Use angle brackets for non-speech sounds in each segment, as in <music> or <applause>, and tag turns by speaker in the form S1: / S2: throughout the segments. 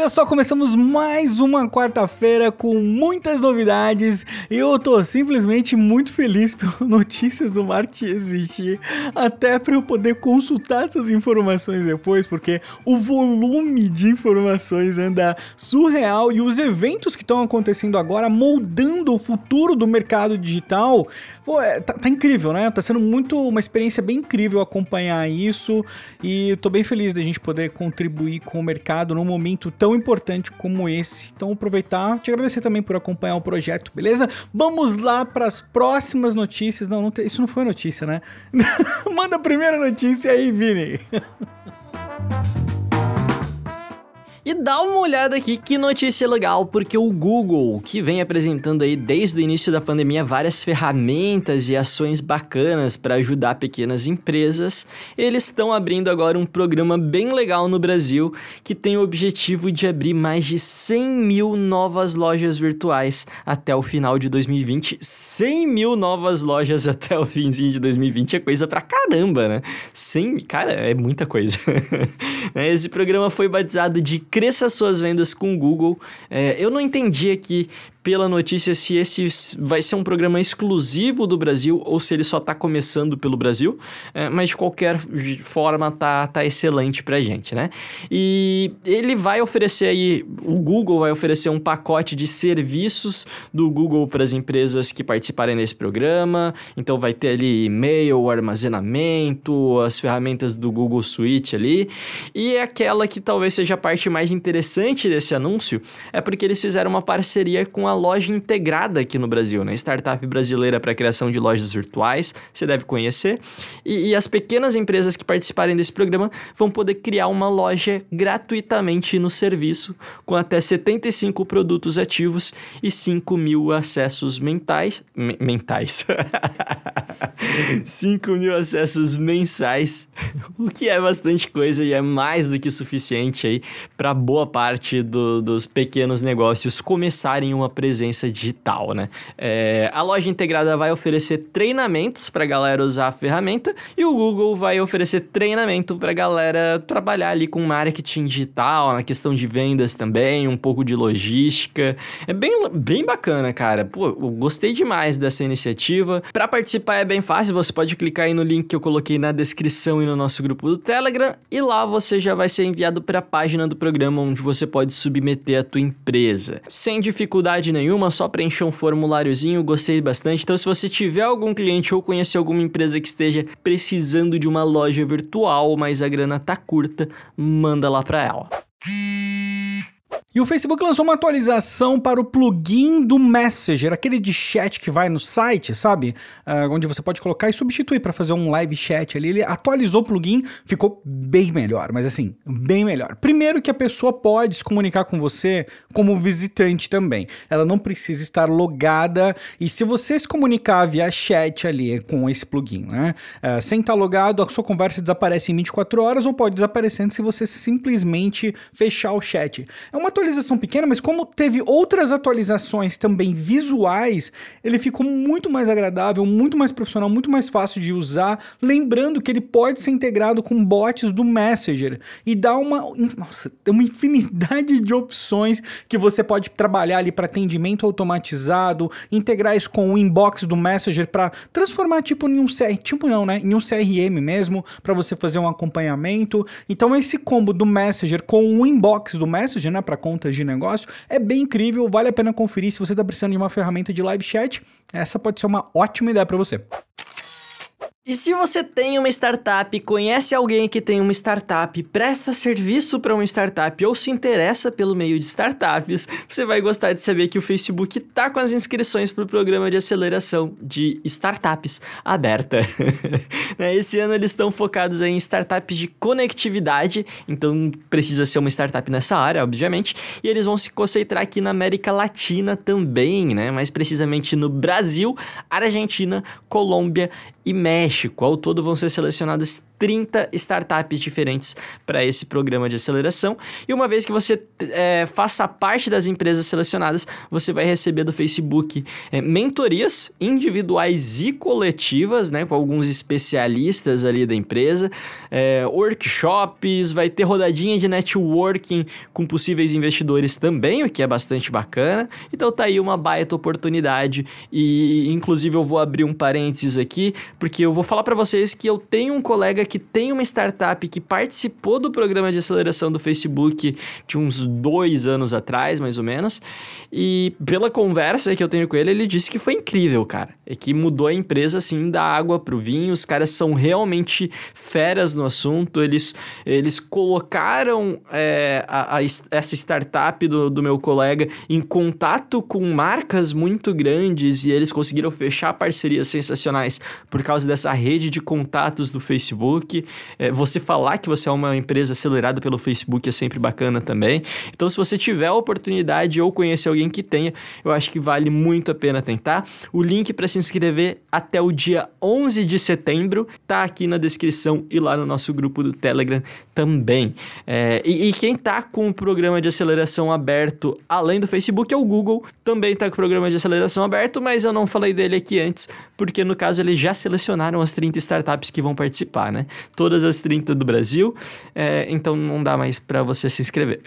S1: Olha só, começamos mais uma quarta-feira com muitas novidades e eu tô simplesmente muito feliz <laughs> pelas notícias do marketing existir, até para eu poder consultar essas informações depois, porque o volume de informações anda surreal e os eventos que estão acontecendo agora moldando o futuro do mercado digital, pô, é, tá, tá, incrível, né? Tá sendo muito uma experiência bem incrível acompanhar isso e tô bem feliz da gente poder contribuir com o mercado num momento tão importante como esse. Então, aproveitar, te agradecer também por acompanhar o projeto, beleza? Vamos lá para as próximas notícias. Não, não isso não foi notícia, né? <laughs> Manda a primeira notícia aí, Vini. <laughs>
S2: E dá uma olhada aqui que notícia legal, porque o Google, que vem apresentando aí desde o início da pandemia várias ferramentas e ações bacanas para ajudar pequenas empresas, eles estão abrindo agora um programa bem legal no Brasil que tem o objetivo de abrir mais de 100 mil novas lojas virtuais até o final de 2020. 100 mil novas lojas até o finzinho de 2020 é coisa pra caramba, né? 100, cara, é muita coisa. <laughs> Esse programa foi batizado de cresça suas vendas com o Google. É, eu não entendi aqui pela notícia se esse vai ser um programa exclusivo do Brasil ou se ele só está começando pelo Brasil, é, mas de qualquer forma tá, tá excelente pra gente, né? E ele vai oferecer aí, o Google vai oferecer um pacote de serviços do Google para as empresas que participarem desse programa, então vai ter ali e-mail, armazenamento, as ferramentas do Google Suite ali, e é aquela que talvez seja a parte mais interessante desse anúncio, é porque eles fizeram uma parceria com uma loja integrada aqui no Brasil, né? Startup brasileira para criação de lojas virtuais, você deve conhecer. E, e, as pequenas empresas que participarem desse programa vão poder criar uma loja gratuitamente no serviço, com até 75 produtos ativos e 5 mil acessos mentais. mentais. <laughs> 5 mil acessos mensais, o que é bastante coisa e é mais do que suficiente aí para boa parte do, dos pequenos negócios começarem uma presença digital, né? É, a loja integrada vai oferecer treinamentos para galera usar a ferramenta e o Google vai oferecer treinamento para galera trabalhar ali com marketing digital, na questão de vendas também, um pouco de logística. É bem, bem bacana, cara. Pô, eu gostei demais dessa iniciativa. Para participar é bem fácil, você pode clicar aí no link que eu coloquei na descrição e no nosso grupo do Telegram e lá você já vai ser enviado para a página do programa onde você pode submeter a tua empresa. Sem dificuldade nenhuma, só preencher um formuláriozinho, gostei bastante. Então, se você tiver algum cliente ou conhecer alguma empresa que esteja precisando de uma loja virtual, mas a grana tá curta, manda lá para ela.
S1: E o Facebook lançou uma atualização para o plugin do Messenger, aquele de chat que vai no site, sabe? Uh, onde você pode colocar e substituir para fazer um live chat ali. Ele atualizou o plugin, ficou bem melhor, mas assim, bem melhor. Primeiro que a pessoa pode se comunicar com você como visitante também. Ela não precisa estar logada e se você se comunicar via chat ali com esse plugin, né? Uh, sem estar logado, a sua conversa desaparece em 24 horas ou pode desaparecendo se você simplesmente fechar o chat. É uma atualização pequena, mas como teve outras atualizações também visuais, ele ficou muito mais agradável, muito mais profissional, muito mais fácil de usar. Lembrando que ele pode ser integrado com bots do Messenger e dá uma, nossa, uma infinidade de opções que você pode trabalhar ali para atendimento automatizado, integrar isso com o inbox do Messenger para transformar tipo em um CR, tipo não, né? Em um CRM mesmo, para você fazer um acompanhamento. Então esse combo do Messenger com o inbox do Messenger, né, para contas de negócio. É bem incrível, vale a pena conferir se você está precisando de uma ferramenta de live chat. Essa pode ser uma ótima ideia para você.
S2: E se você tem uma startup, conhece alguém que tem uma startup, presta serviço para uma startup ou se interessa pelo meio de startups, você vai gostar de saber que o Facebook está com as inscrições para o programa de aceleração de startups aberta. <laughs> Né, esse ano eles estão focados em startups de conectividade, então precisa ser uma startup nessa área, obviamente, e eles vão se concentrar aqui na América Latina também, né? Mais precisamente no Brasil, Argentina, Colômbia e México. México. Ao todo vão ser selecionadas 30 startups diferentes para esse programa de aceleração. E uma vez que você é, faça parte das empresas selecionadas, você vai receber do Facebook é, mentorias individuais e coletivas, né, com alguns especialistas ali da empresa, é, workshops, vai ter rodadinha de networking com possíveis investidores também, o que é bastante bacana. Então tá aí uma baita oportunidade e inclusive eu vou abrir um parênteses aqui, porque eu vou falar para vocês que eu tenho um colega que tem uma startup que participou do programa de aceleração do Facebook de uns dois anos atrás, mais ou menos. E pela conversa que eu tenho com ele, ele disse que foi incrível, cara. É que mudou a empresa assim da água pro vinho. Os caras são realmente feras no assunto. Eles, eles colocaram é, a, a, essa startup do, do meu colega em contato com marcas muito grandes e eles conseguiram fechar parcerias sensacionais por causa dessa rede de contatos do Facebook. Facebook. É, você falar que você é uma empresa acelerada pelo Facebook é sempre bacana também. Então, se você tiver a oportunidade ou conhecer alguém que tenha, eu acho que vale muito a pena tentar. O link para se inscrever até o dia 11 de setembro tá aqui na descrição e lá no nosso grupo do Telegram também. É, e, e, quem tá com o programa de aceleração aberto, além do Facebook, é o Google. Também tá com o programa de aceleração aberto, mas eu não falei dele aqui antes, porque no caso eles já selecionaram as 30 startups que vão participar, né? Todas as 30 do Brasil, é, então não dá mais para você se inscrever.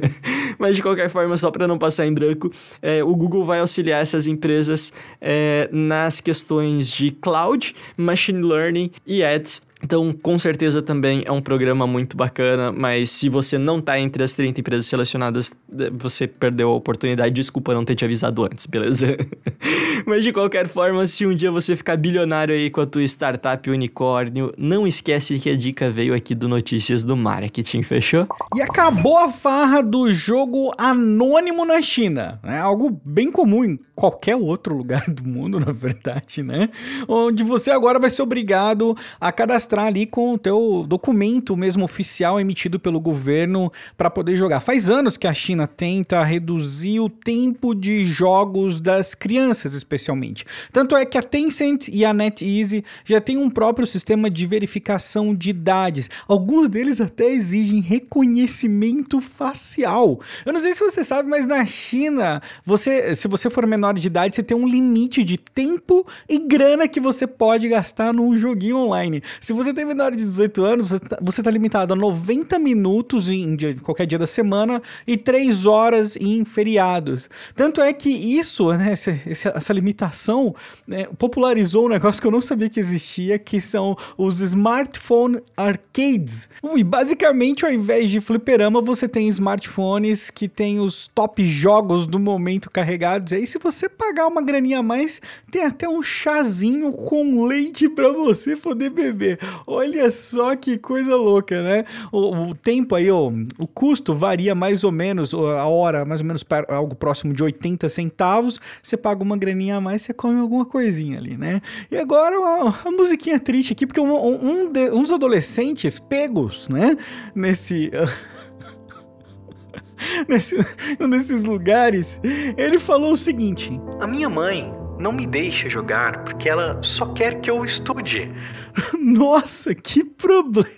S2: <laughs> Mas de qualquer forma, só para não passar em branco, é, o Google vai auxiliar essas empresas é, nas questões de cloud, machine learning e ads então, com certeza também é um programa muito bacana, mas se você não está entre as 30 empresas selecionadas, eh, você perdeu a oportunidade. Desculpa não ter te avisado antes, beleza? <laughs> mas de qualquer forma, se um dia você ficar bilionário aí com a tua startup unicórnio, não esquece que a dica veio aqui do Notícias do Marketing, fechou?
S1: E acabou a farra do jogo anônimo na China, né? Algo bem comum em qualquer outro lugar do mundo, <laughs> na verdade, né? Onde você agora vai ser obrigado a cadastrar mostrar ali com o teu documento mesmo oficial emitido pelo governo para poder jogar. Faz anos que a China tenta reduzir o tempo de jogos das crianças, especialmente. Tanto é que a Tencent e a NetEase já têm um próprio sistema de verificação de idades. Alguns deles até exigem reconhecimento facial. Eu não sei se você sabe, mas na China, você, se você for menor de idade, você tem um limite de tempo e grana que você pode gastar num joguinho online. Se você você tem menor de 18 anos, você está tá limitado a 90 minutos em dia, qualquer dia da semana e 3 horas em feriados. Tanto é que isso, né, essa, essa limitação, né, popularizou um negócio que eu não sabia que existia, que são os smartphone arcades. E basicamente, ao invés de fliperama, você tem smartphones que tem os top jogos do momento carregados. E aí, se você pagar uma graninha a mais, tem até um chazinho com leite para você poder beber. Olha só que coisa louca, né? O, o tempo aí, ó, o custo varia mais ou menos, a hora mais ou menos algo próximo de 80 centavos. Você paga uma graninha a mais, você come alguma coisinha ali, né? E agora uma musiquinha triste aqui, porque um, um, de, um dos adolescentes pegos, né? Nesse. <laughs> Nesse, nesses lugares, ele falou o seguinte:
S3: A minha mãe não me deixa jogar porque ela só quer que eu estude. <laughs>
S1: Nossa, que problema!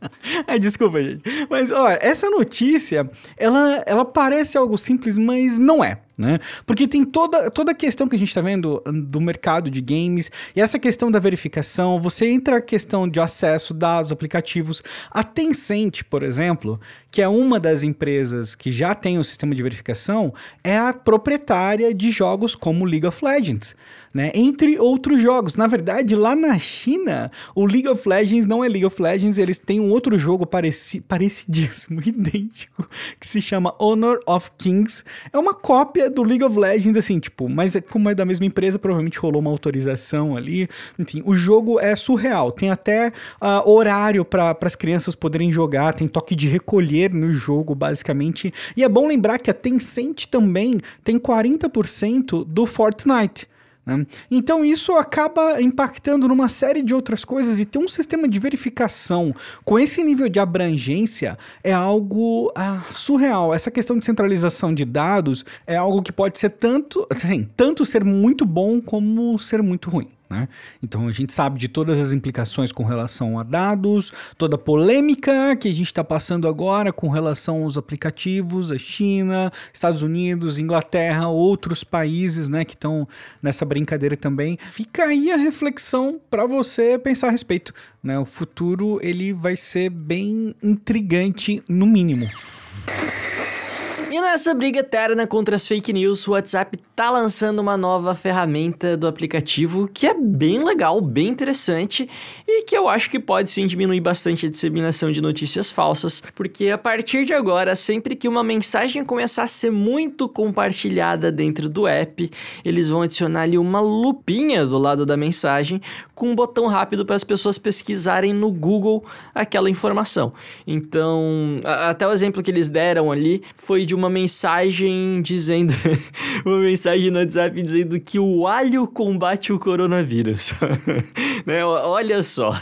S1: <laughs> Desculpa, gente. Mas, olha, essa notícia, ela, ela parece algo simples, mas não é né? Porque tem toda, toda a questão que a gente está vendo do mercado de games e essa questão da verificação, você entra a questão de acesso, dados, aplicativos. A Tencent, por exemplo, que é uma das empresas que já tem o um sistema de verificação, é a proprietária de jogos como League of Legends. Né? Entre outros jogos. Na verdade, lá na China, o League of Legends não é League of Legends, eles têm um outro jogo pareci parecidíssimo, <laughs> idêntico, que se chama Honor of Kings. É uma cópia do League of Legends, assim, tipo, mas é, como é da mesma empresa, provavelmente rolou uma autorização ali. Enfim, o jogo é surreal. Tem até uh, horário para as crianças poderem jogar, tem toque de recolher no jogo, basicamente. E é bom lembrar que a Tencent também tem 40% do Fortnite. Né? Então isso acaba impactando numa série de outras coisas e ter um sistema de verificação com esse nível de abrangência é algo ah, surreal. Essa questão de centralização de dados é algo que pode ser tanto, assim, tanto ser muito bom como ser muito ruim. Né? Então a gente sabe de todas as implicações com relação a dados, toda a polêmica que a gente está passando agora com relação aos aplicativos, a China, Estados Unidos, Inglaterra, outros países né, que estão nessa brincadeira também. Fica aí a reflexão para você pensar a respeito. Né? O futuro ele vai ser bem intrigante, no mínimo.
S2: E nessa briga eterna contra as fake news, o WhatsApp tá lançando uma nova ferramenta do aplicativo que é bem legal, bem interessante e que eu acho que pode sim diminuir bastante a disseminação de notícias falsas, porque a partir de agora, sempre que uma mensagem começar a ser muito compartilhada dentro do app, eles vão adicionar ali uma lupinha do lado da mensagem com um botão rápido para as pessoas pesquisarem no Google aquela informação. Então, até o exemplo que eles deram ali foi de uma mensagem dizendo. <laughs> uma mensagem no WhatsApp dizendo que o alho combate o coronavírus. <laughs> né? Olha só.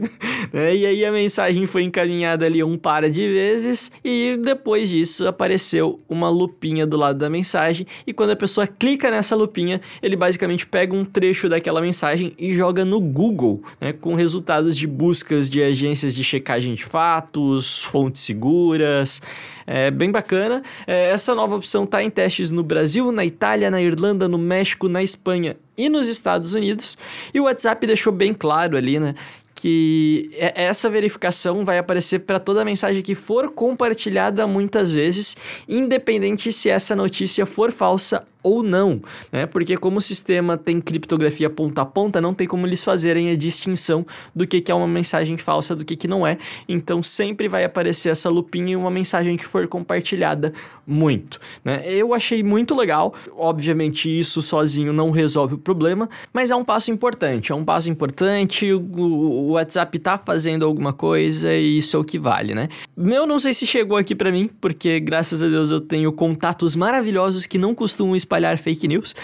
S2: <laughs> né? E aí a mensagem foi encaminhada ali um par de vezes e depois disso apareceu uma lupinha do lado da mensagem e quando a pessoa clica nessa lupinha, ele basicamente pega um trecho daquela mensagem e joga no Google, né? Com resultados de buscas de agências de checagem de fatos, fontes seguras, é bem bacana. É, essa nova opção está em testes no Brasil, na Itália, na Irlanda, no México, na Espanha e nos Estados Unidos. E o WhatsApp deixou bem claro ali, né? que essa verificação vai aparecer para toda mensagem que for compartilhada muitas vezes, independente se essa notícia for falsa ou não, né? Porque como o sistema tem criptografia ponta a ponta, não tem como eles fazerem a distinção do que, que é uma mensagem falsa do que, que não é. Então sempre vai aparecer essa lupinha em uma mensagem que for compartilhada muito, né? Eu achei muito legal. Obviamente isso sozinho não resolve o problema, mas é um passo importante. É um passo importante. O, WhatsApp tá fazendo alguma coisa e isso é o que vale, né? Meu não sei se chegou aqui para mim, porque graças a Deus eu tenho contatos maravilhosos que não costumam espalhar fake news.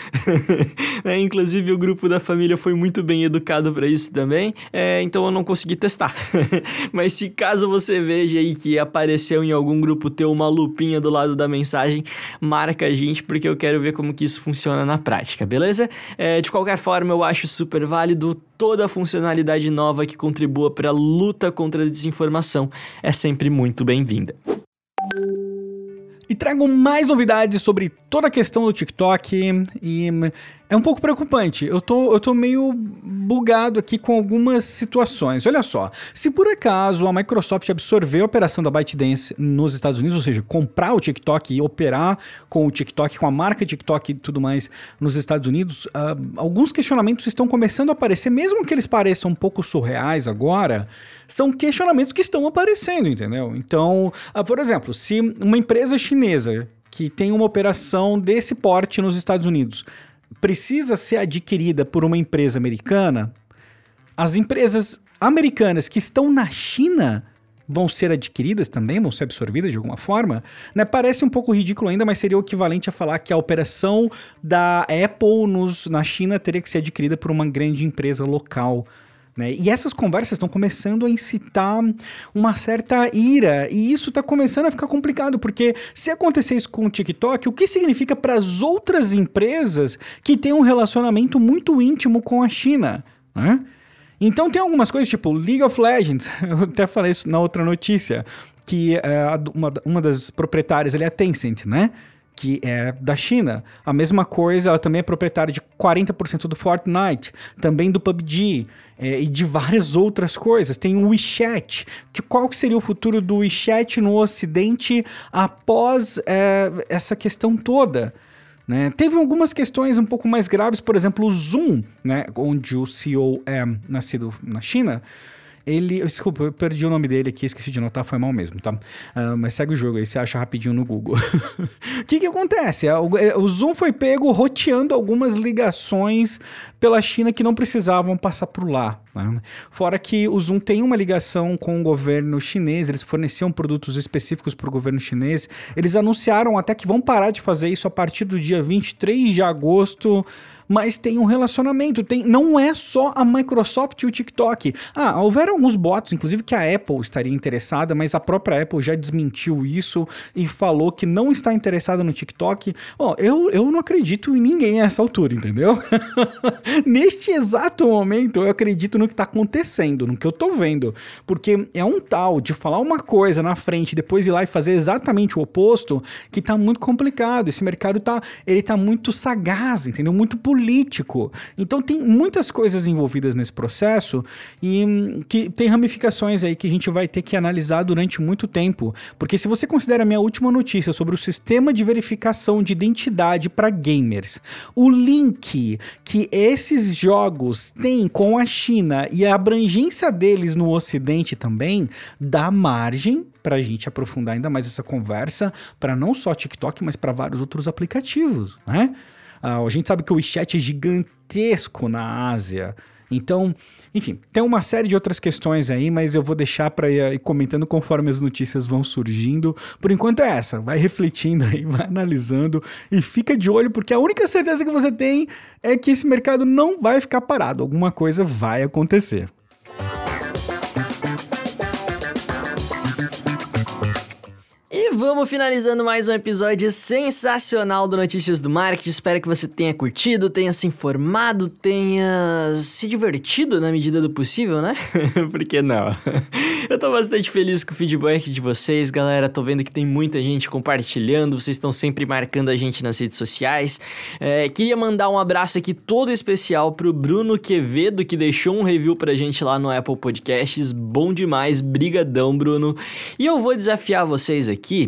S2: <laughs> é, inclusive, o grupo da família foi muito bem educado para isso também, é, então eu não consegui testar. <laughs> Mas se caso você veja aí que apareceu em algum grupo ter uma lupinha do lado da mensagem, marca a gente, porque eu quero ver como que isso funciona na prática, beleza? É, de qualquer forma, eu acho super válido toda a funcionalidade nova que contribua para a luta contra a desinformação é sempre muito bem-vinda.
S1: E trago mais novidades sobre toda a questão do TikTok e é um pouco preocupante. Eu tô, eu tô meio bugado aqui com algumas situações. Olha só, se por acaso a Microsoft absorver a operação da ByteDance nos Estados Unidos, ou seja, comprar o TikTok e operar com o TikTok, com a marca TikTok e tudo mais nos Estados Unidos, uh, alguns questionamentos estão começando a aparecer, mesmo que eles pareçam um pouco surreais agora, são questionamentos que estão aparecendo, entendeu? Então, uh, por exemplo, se uma empresa chinesa que tem uma operação desse porte nos Estados Unidos precisa ser adquirida por uma empresa americana, as empresas americanas que estão na China vão ser adquiridas também, vão ser absorvidas de alguma forma, né? Parece um pouco ridículo ainda, mas seria o equivalente a falar que a operação da Apple nos, na China teria que ser adquirida por uma grande empresa local né? E essas conversas estão começando a incitar uma certa ira, e isso está começando a ficar complicado, porque se acontecer isso com o TikTok, o que significa para as outras empresas que têm um relacionamento muito íntimo com a China? Né? Então tem algumas coisas tipo League of Legends, <laughs> eu até falei isso na outra notícia, que é, uma, uma das proprietárias ali é a Tencent, né? Que é da China. A mesma coisa, ela também é proprietária de 40% do Fortnite, também do PUBG é, e de várias outras coisas. Tem o WeChat, que qual seria o futuro do WeChat no Ocidente após é, essa questão toda? Né? Teve algumas questões um pouco mais graves, por exemplo, o Zoom, né, onde o CEO é nascido na China, ele. Desculpa, eu perdi o nome dele aqui, esqueci de notar, foi mal mesmo, tá? Uh, mas segue o jogo aí, você acha rapidinho no Google. O <laughs> que que acontece? É, o, é, o Zoom foi pego roteando algumas ligações pela China que não precisavam passar por lá. Né? Fora que o Zoom tem uma ligação com o governo chinês, eles forneciam produtos específicos para o governo chinês. Eles anunciaram até que vão parar de fazer isso a partir do dia 23 de agosto mas tem um relacionamento. Tem, não é só a Microsoft e o TikTok. Ah, houveram alguns boatos, inclusive que a Apple estaria interessada, mas a própria Apple já desmentiu isso e falou que não está interessada no TikTok. Ó, oh, eu, eu não acredito em ninguém a essa altura, entendeu? <laughs> Neste exato momento, eu acredito no que está acontecendo, no que eu tô vendo. Porque é um tal de falar uma coisa na frente, depois ir lá e fazer exatamente o oposto, que tá muito complicado. Esse mercado tá, ele tá muito sagaz, entendeu? Muito político. Então tem muitas coisas envolvidas nesse processo e hum, que tem ramificações aí que a gente vai ter que analisar durante muito tempo. Porque se você considera a minha última notícia sobre o sistema de verificação de identidade para gamers, o link que esses jogos têm com a China e a abrangência deles no Ocidente também dá margem para a gente aprofundar ainda mais essa conversa para não só TikTok, mas para vários outros aplicativos, né? Uh, a gente sabe que o WeChat é gigantesco na Ásia. Então, enfim, tem uma série de outras questões aí, mas eu vou deixar para ir comentando conforme as notícias vão surgindo. Por enquanto é essa, vai refletindo aí, <laughs> vai analisando e fica de olho, porque a única certeza que você tem é que esse mercado não vai ficar parado, alguma coisa vai acontecer.
S2: Vamos finalizando mais um episódio sensacional do Notícias do Marketing. Espero que você tenha curtido, tenha se informado, tenha se divertido na medida do possível, né? <laughs> Por que não? <laughs> Eu tô bastante feliz com o feedback de vocês, galera. Tô vendo que tem muita gente compartilhando, vocês estão sempre marcando a gente nas redes sociais. É, queria mandar um abraço aqui todo especial pro Bruno Quevedo, que deixou um review pra gente lá no Apple Podcasts. Bom demais, brigadão, Bruno. E eu vou desafiar vocês aqui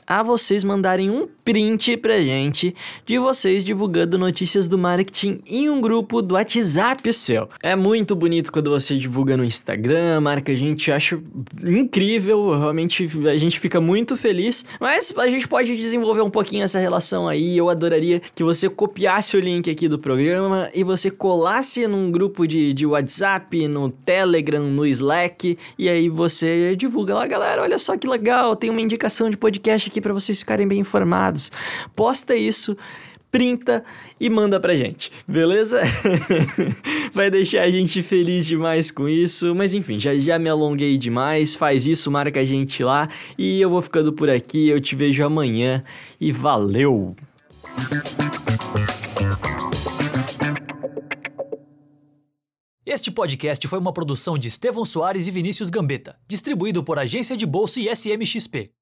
S2: a vocês mandarem um print pra gente de vocês divulgando notícias do marketing em um grupo do WhatsApp seu. É muito bonito quando você divulga no Instagram, marca a gente, acho incrível, realmente a gente fica muito feliz, mas a gente pode desenvolver um pouquinho essa relação aí. Eu adoraria que você copiasse o link aqui do programa e você colasse num grupo de, de WhatsApp, no Telegram, no Slack, e aí você divulga lá, galera, olha só que legal, tem uma indicação de podcast aqui para vocês ficarem bem informados. Posta isso printa e manda pra gente, beleza? <laughs> Vai deixar a gente feliz demais com isso, mas enfim, já, já me alonguei demais, faz isso, marca a gente lá e eu vou ficando por aqui, eu te vejo amanhã e valeu!
S4: Este podcast foi uma produção de Estevão Soares e Vinícius Gambetta, distribuído por Agência de Bolsa e SMXP.